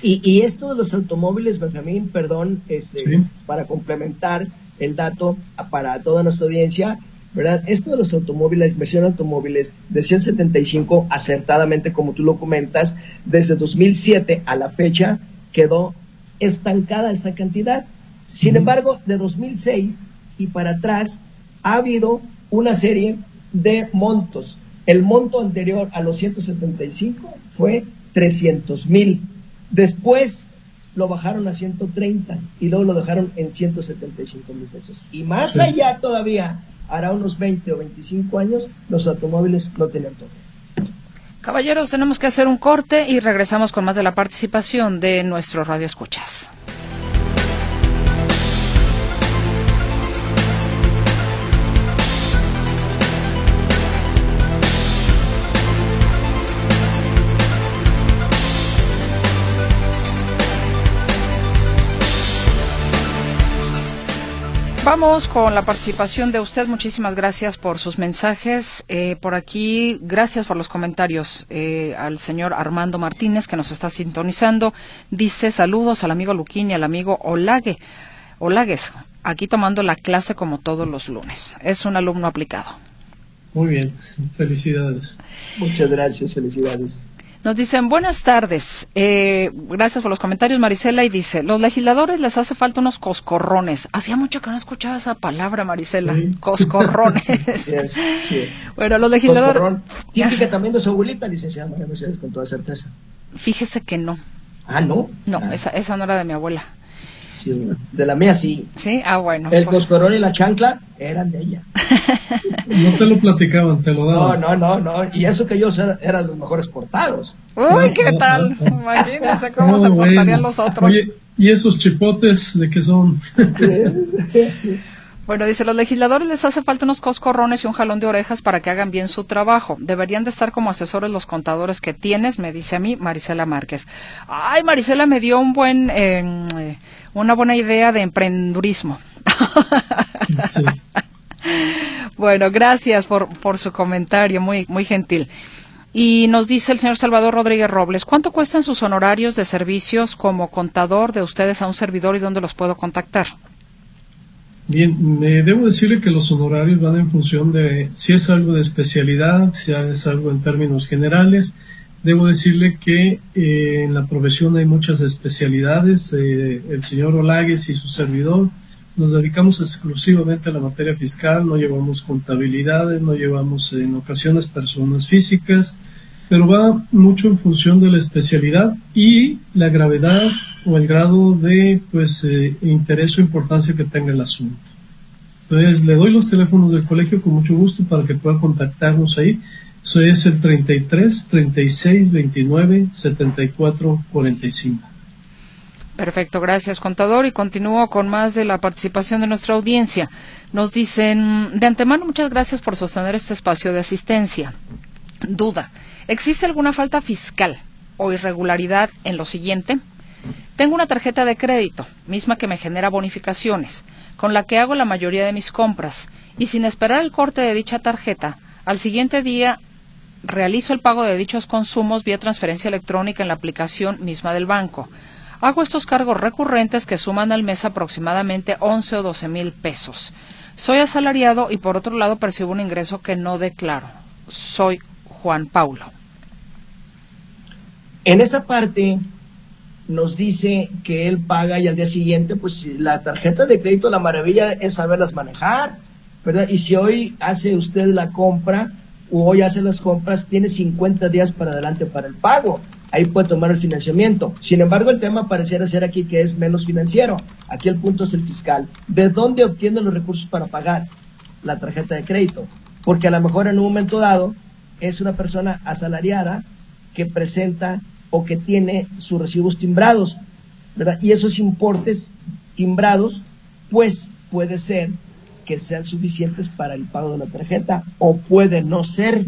Y, esto de los automóviles, Benjamín, perdón, este, para complementar el dato para toda nuestra audiencia, ¿verdad? Esto de los automóviles, inversión automóviles de 175, acertadamente, como tú lo comentas, desde 2007 a la fecha quedó estancada esta cantidad. Sin embargo, de 2006 y para atrás ha habido una serie de montos. El monto anterior a los 175 fue 300 mil Después lo bajaron a 130 y luego lo dejaron en 175 mil pesos. Y más allá todavía, hará unos 20 o 25 años, los automóviles no tenían todo. Caballeros, tenemos que hacer un corte y regresamos con más de la participación de nuestro Radio Vamos con la participación de usted. Muchísimas gracias por sus mensajes. Eh, por aquí, gracias por los comentarios eh, al señor Armando Martínez que nos está sintonizando. Dice saludos al amigo Luquín y al amigo Olague. Olagues, aquí tomando la clase como todos los lunes. Es un alumno aplicado. Muy bien, felicidades. Muchas gracias, felicidades. Nos dicen, buenas tardes. Eh, gracias por los comentarios, Marisela. Y dice, los legisladores les hace falta unos coscorrones. Hacía mucho que no escuchaba esa palabra, Marisela. Coscorrones. Bueno, los legisladores... Coscorrón. Típica también de su abuelita, licenciada María Mercedes, con toda certeza. Fíjese que no. Ah, ¿no? No, ah. Esa, esa no era de mi abuela. Sí, de la mía sí. Sí, ah, bueno. El pues... coscorrón y la chancla eran de ella. No te lo platicaban, te lo daban. No, no, no, no. Y eso que ellos eran los mejores portados. Uy, ¿qué tal? Imagínense cómo se portarían los otros. Oye, ¿y esos chipotes de qué son? Bueno, dice, los legisladores les hace falta unos coscorrones y un jalón de orejas para que hagan bien su trabajo. Deberían de estar como asesores los contadores que tienes, me dice a mí Marisela Márquez. Ay, Marisela me dio un buen, eh, una buena idea de emprendurismo. bueno, gracias por, su comentario, muy, muy gentil. Y nos dice el señor Salvador Rodríguez Robles, ¿cuánto cuestan sus honorarios de servicios como contador de ustedes a un servidor y dónde los puedo contactar? Bien, me debo decirle que los honorarios van en función de si es algo de especialidad, si es algo en términos generales. Debo decirle que eh, en la profesión hay muchas especialidades. Eh, el señor Olagues y su servidor nos dedicamos exclusivamente a la materia fiscal, no llevamos contabilidades, no llevamos en ocasiones personas físicas, pero va mucho en función de la especialidad y la gravedad o el grado de pues eh, interés o importancia que tenga el asunto. Entonces le doy los teléfonos del colegio con mucho gusto para que pueda contactarnos ahí. Eso es el 33 36 29 74 45. Perfecto, gracias contador. Y continúo con más de la participación de nuestra audiencia. Nos dicen, de antemano, muchas gracias por sostener este espacio de asistencia. Duda, ¿existe alguna falta fiscal o irregularidad en lo siguiente? Tengo una tarjeta de crédito, misma que me genera bonificaciones, con la que hago la mayoría de mis compras, y sin esperar el corte de dicha tarjeta, al siguiente día realizo el pago de dichos consumos vía transferencia electrónica en la aplicación misma del banco. Hago estos cargos recurrentes que suman al mes aproximadamente 11 o 12 mil pesos. Soy asalariado y por otro lado percibo un ingreso que no declaro. Soy Juan Paulo. En esta parte nos dice que él paga y al día siguiente, pues la tarjeta de crédito, la maravilla es saberlas manejar, ¿verdad? Y si hoy hace usted la compra o hoy hace las compras, tiene 50 días para adelante para el pago. Ahí puede tomar el financiamiento. Sin embargo, el tema pareciera ser aquí que es menos financiero. Aquí el punto es el fiscal. ¿De dónde obtiene los recursos para pagar la tarjeta de crédito? Porque a lo mejor en un momento dado es una persona asalariada que presenta o que tiene sus recibos timbrados, ¿verdad? Y esos importes timbrados, pues puede ser que sean suficientes para el pago de la tarjeta o puede no ser.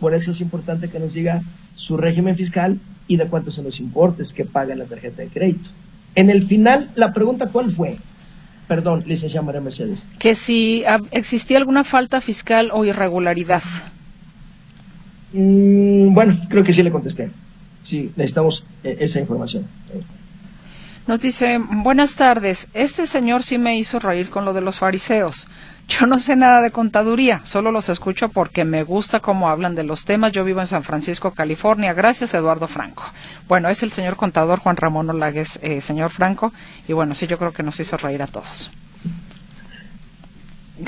Por eso es importante que nos diga su régimen fiscal y de cuántos son los importes que paga la tarjeta de crédito. En el final, la pregunta, ¿cuál fue? Perdón, licenciada María Mercedes. Que si existía alguna falta fiscal o irregularidad. Mm, bueno, creo que sí le contesté sí, necesitamos eh, esa información. Nos dice, buenas tardes, este señor sí me hizo reír con lo de los fariseos. Yo no sé nada de contaduría, solo los escucho porque me gusta cómo hablan de los temas. Yo vivo en San Francisco, California. Gracias, Eduardo Franco. Bueno, es el señor contador Juan Ramón Olagues, eh, señor Franco. Y bueno, sí, yo creo que nos hizo reír a todos.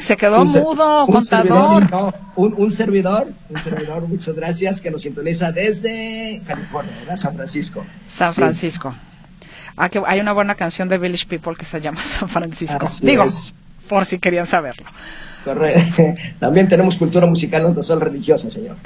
Se quedó mudo, contador. un, servidor, un servidor, muchas gracias, que nos sintoniza desde California, ¿verdad? San Francisco. San Francisco. Ah, que hay una buena canción de Village People que se llama San Francisco. Digo, por si querían saberlo. Correcto. También tenemos cultura musical, no solo religiosa, señor.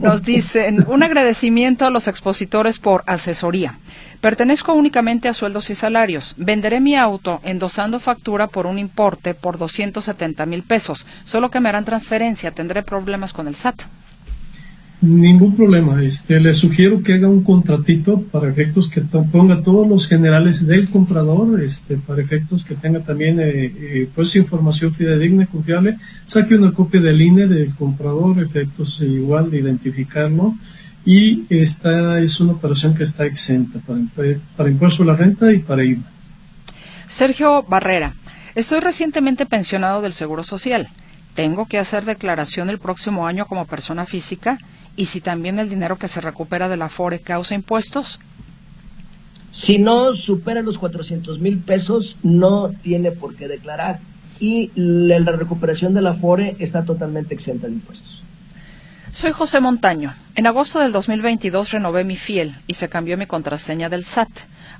Nos dicen un agradecimiento a los expositores por asesoría. Pertenezco únicamente a sueldos y salarios. Venderé mi auto endosando factura por un importe por 270 mil pesos. Solo que me harán transferencia. Tendré problemas con el SAT. Ningún problema. Este, le sugiero que haga un contratito para efectos que ponga todos los generales del comprador, este, para efectos que tenga también eh, eh, pues información fidedigna y confiable. Saque una copia del INE del comprador, efectos igual de identificarlo. Y esta es una operación que está exenta para, impuesto a la renta y para IVA. Sergio Barrera, estoy recientemente pensionado del Seguro Social. ¿Tengo que hacer declaración el próximo año como persona física? Y si también el dinero que se recupera de la FORE causa impuestos? Si no supera los 400 mil pesos, no tiene por qué declarar. Y la recuperación de la FORE está totalmente exenta de impuestos. Soy José Montaño. En agosto del 2022 renové mi fiel y se cambió mi contraseña del SAT.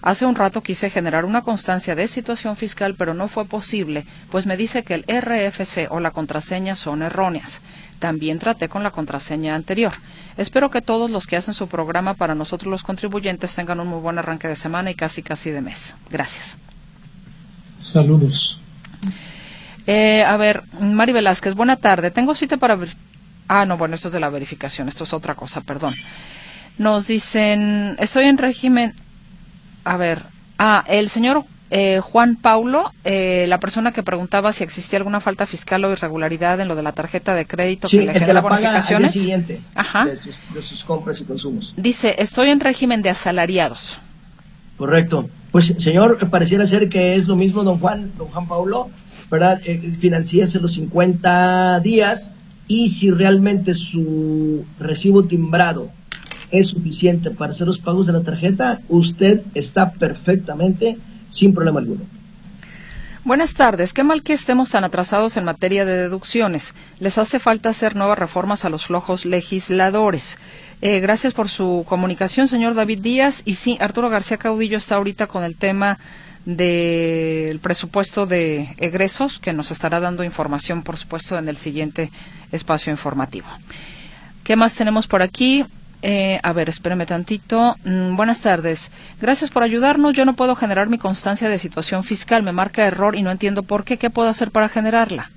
Hace un rato quise generar una constancia de situación fiscal, pero no fue posible, pues me dice que el RFC o la contraseña son erróneas. También traté con la contraseña anterior. Espero que todos los que hacen su programa para nosotros los contribuyentes tengan un muy buen arranque de semana y casi casi de mes. Gracias. Saludos. Eh, a ver, Mari Velázquez, buena tarde. Tengo cita para... Ah, no, bueno, esto es de la verificación, esto es otra cosa, perdón. Nos dicen, estoy en régimen... A ver, ah, el señor eh, Juan Paulo, eh, la persona que preguntaba si existía alguna falta fiscal o irregularidad en lo de la tarjeta de crédito que le genera bonificaciones. siguiente De, sus, compras y consumos. Dice, estoy en régimen de asalariados. Correcto. Pues, señor, pareciera ser que es lo mismo, don Juan, don Juan Paulo, ¿verdad? Eh, los 50 días y si realmente su recibo timbrado es suficiente para hacer los pagos de la tarjeta, usted está perfectamente sin problema alguno. Buenas tardes. Qué mal que estemos tan atrasados en materia de deducciones. Les hace falta hacer nuevas reformas a los flojos legisladores. Eh, gracias por su comunicación, señor David Díaz. Y sí, Arturo García Caudillo está ahorita con el tema del presupuesto de egresos, que nos estará dando información, por supuesto, en el siguiente espacio informativo. ¿Qué más tenemos por aquí? Eh, a ver, espéreme tantito. Mm, buenas tardes. Gracias por ayudarnos. Yo no puedo generar mi constancia de situación fiscal. Me marca error y no entiendo por qué. ¿Qué puedo hacer para generarla?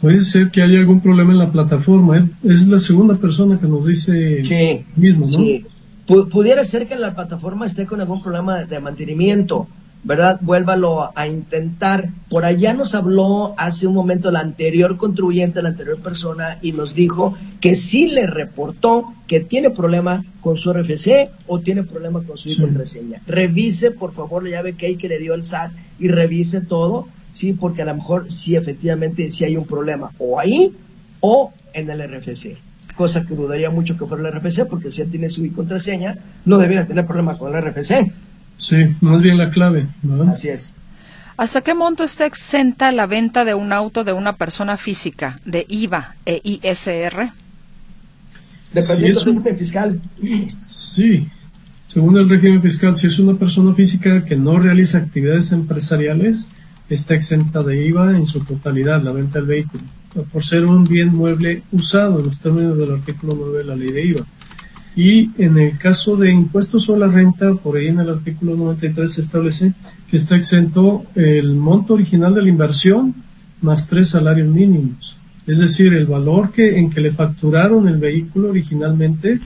Puede ser que haya algún problema en la plataforma. ¿eh? Es la segunda persona que nos dice sí, mismo, ¿no? Sí. pudiera ser que la plataforma esté con algún problema de mantenimiento. ¿Verdad? Vuélvalo a intentar. Por allá nos habló hace un momento la anterior contribuyente, la anterior persona, y nos dijo que sí le reportó que tiene problema con su RFC o tiene problema con su contraseña. Revise, por favor, la llave que hay que le dio el SAT y revise todo, sí, porque a lo mejor sí, efectivamente, sí hay un problema, o ahí o en el RFC cosa que dudaría mucho que fuera el RFC, porque si él tiene su contraseña, no debería tener problema con el RFC. Sí, más bien la clave. Así es. ¿Hasta qué monto está exenta la venta de un auto de una persona física de IVA e ISR? Dependiendo del régimen fiscal. Sí, según el régimen fiscal, si es una persona física que no realiza actividades empresariales, está exenta de IVA en su totalidad la venta del vehículo, por ser un bien mueble usado en los términos del artículo 9 de la ley de IVA. Y en el caso de impuestos sobre la renta, por ahí en el artículo 93 se establece que está exento el monto original de la inversión más tres salarios mínimos. Es decir, el valor que, en que le facturaron el vehículo originalmente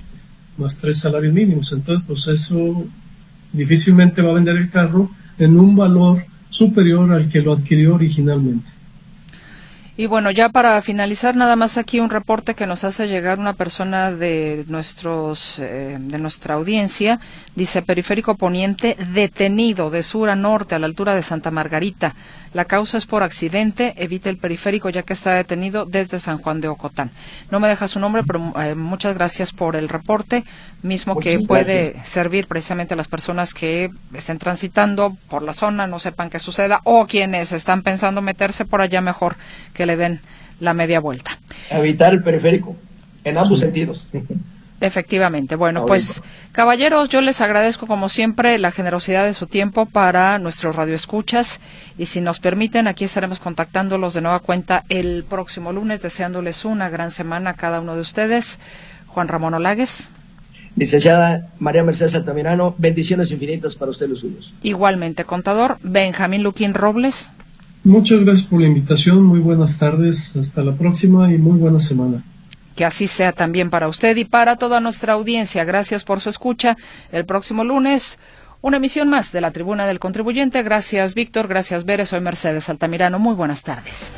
más tres salarios mínimos. Entonces, pues eso difícilmente va a vender el carro en un valor superior al que lo adquirió originalmente. Y bueno, ya para finalizar, nada más aquí un reporte que nos hace llegar una persona de nuestros eh, de nuestra audiencia. Dice Periférico Poniente detenido de sur a norte a la altura de Santa Margarita. La causa es por accidente. Evite el periférico ya que está detenido desde San Juan de Ocotán. No me deja su nombre, pero eh, muchas gracias por el reporte, mismo que puede servir precisamente a las personas que estén transitando por la zona, no sepan qué suceda, o quienes están pensando meterse por allá mejor que le den la media vuelta. Evitar el periférico, en ambos sentidos. Efectivamente. Bueno, pues caballeros, yo les agradezco como siempre la generosidad de su tiempo para nuestros radioescuchas y si nos permiten, aquí estaremos contactándolos de nueva cuenta el próximo lunes, deseándoles una gran semana a cada uno de ustedes. Juan Ramón Olagues. Licenciada María Mercedes Altamirano, bendiciones infinitas para usted y los suyos. Igualmente, contador Benjamín Luquín Robles. Muchas gracias por la invitación, muy buenas tardes, hasta la próxima y muy buena semana. Que así sea también para usted y para toda nuestra audiencia. Gracias por su escucha. El próximo lunes, una emisión más de la Tribuna del Contribuyente. Gracias, Víctor. Gracias, Bere. Soy Mercedes Altamirano. Muy buenas tardes.